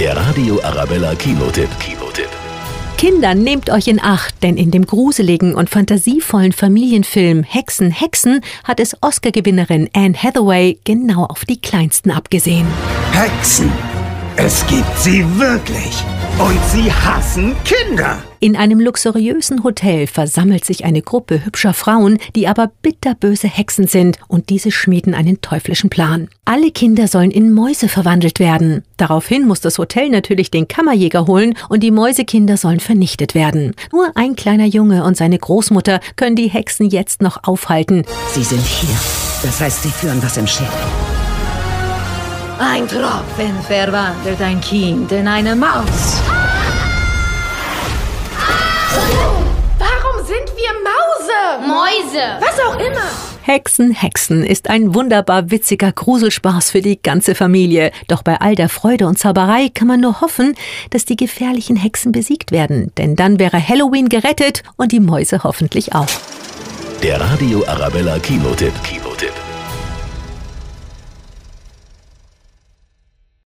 Der Radio Arabella Kinotipp. Kinotipp. Kinder, nehmt euch in Acht, denn in dem gruseligen und fantasievollen Familienfilm Hexen, Hexen hat es Oscar-Gewinnerin Anne Hathaway genau auf die Kleinsten abgesehen. Hexen. Es gibt sie wirklich. Und sie hassen Kinder. In einem luxuriösen Hotel versammelt sich eine Gruppe hübscher Frauen, die aber bitterböse Hexen sind und diese schmieden einen teuflischen Plan. Alle Kinder sollen in Mäuse verwandelt werden. Daraufhin muss das Hotel natürlich den Kammerjäger holen und die Mäusekinder sollen vernichtet werden. Nur ein kleiner Junge und seine Großmutter können die Hexen jetzt noch aufhalten. Sie sind hier. Das heißt, sie führen was im Schädel. Ein Tropfen verwandelt ein Kind in eine Maus. Warum sind wir Mause? Mäuse. Was auch immer. Hexen, Hexen ist ein wunderbar witziger Gruselspaß für die ganze Familie. Doch bei all der Freude und Zauberei kann man nur hoffen, dass die gefährlichen Hexen besiegt werden. Denn dann wäre Halloween gerettet und die Mäuse hoffentlich auch. Der Radio Arabella Kinotipp. Kinotipp.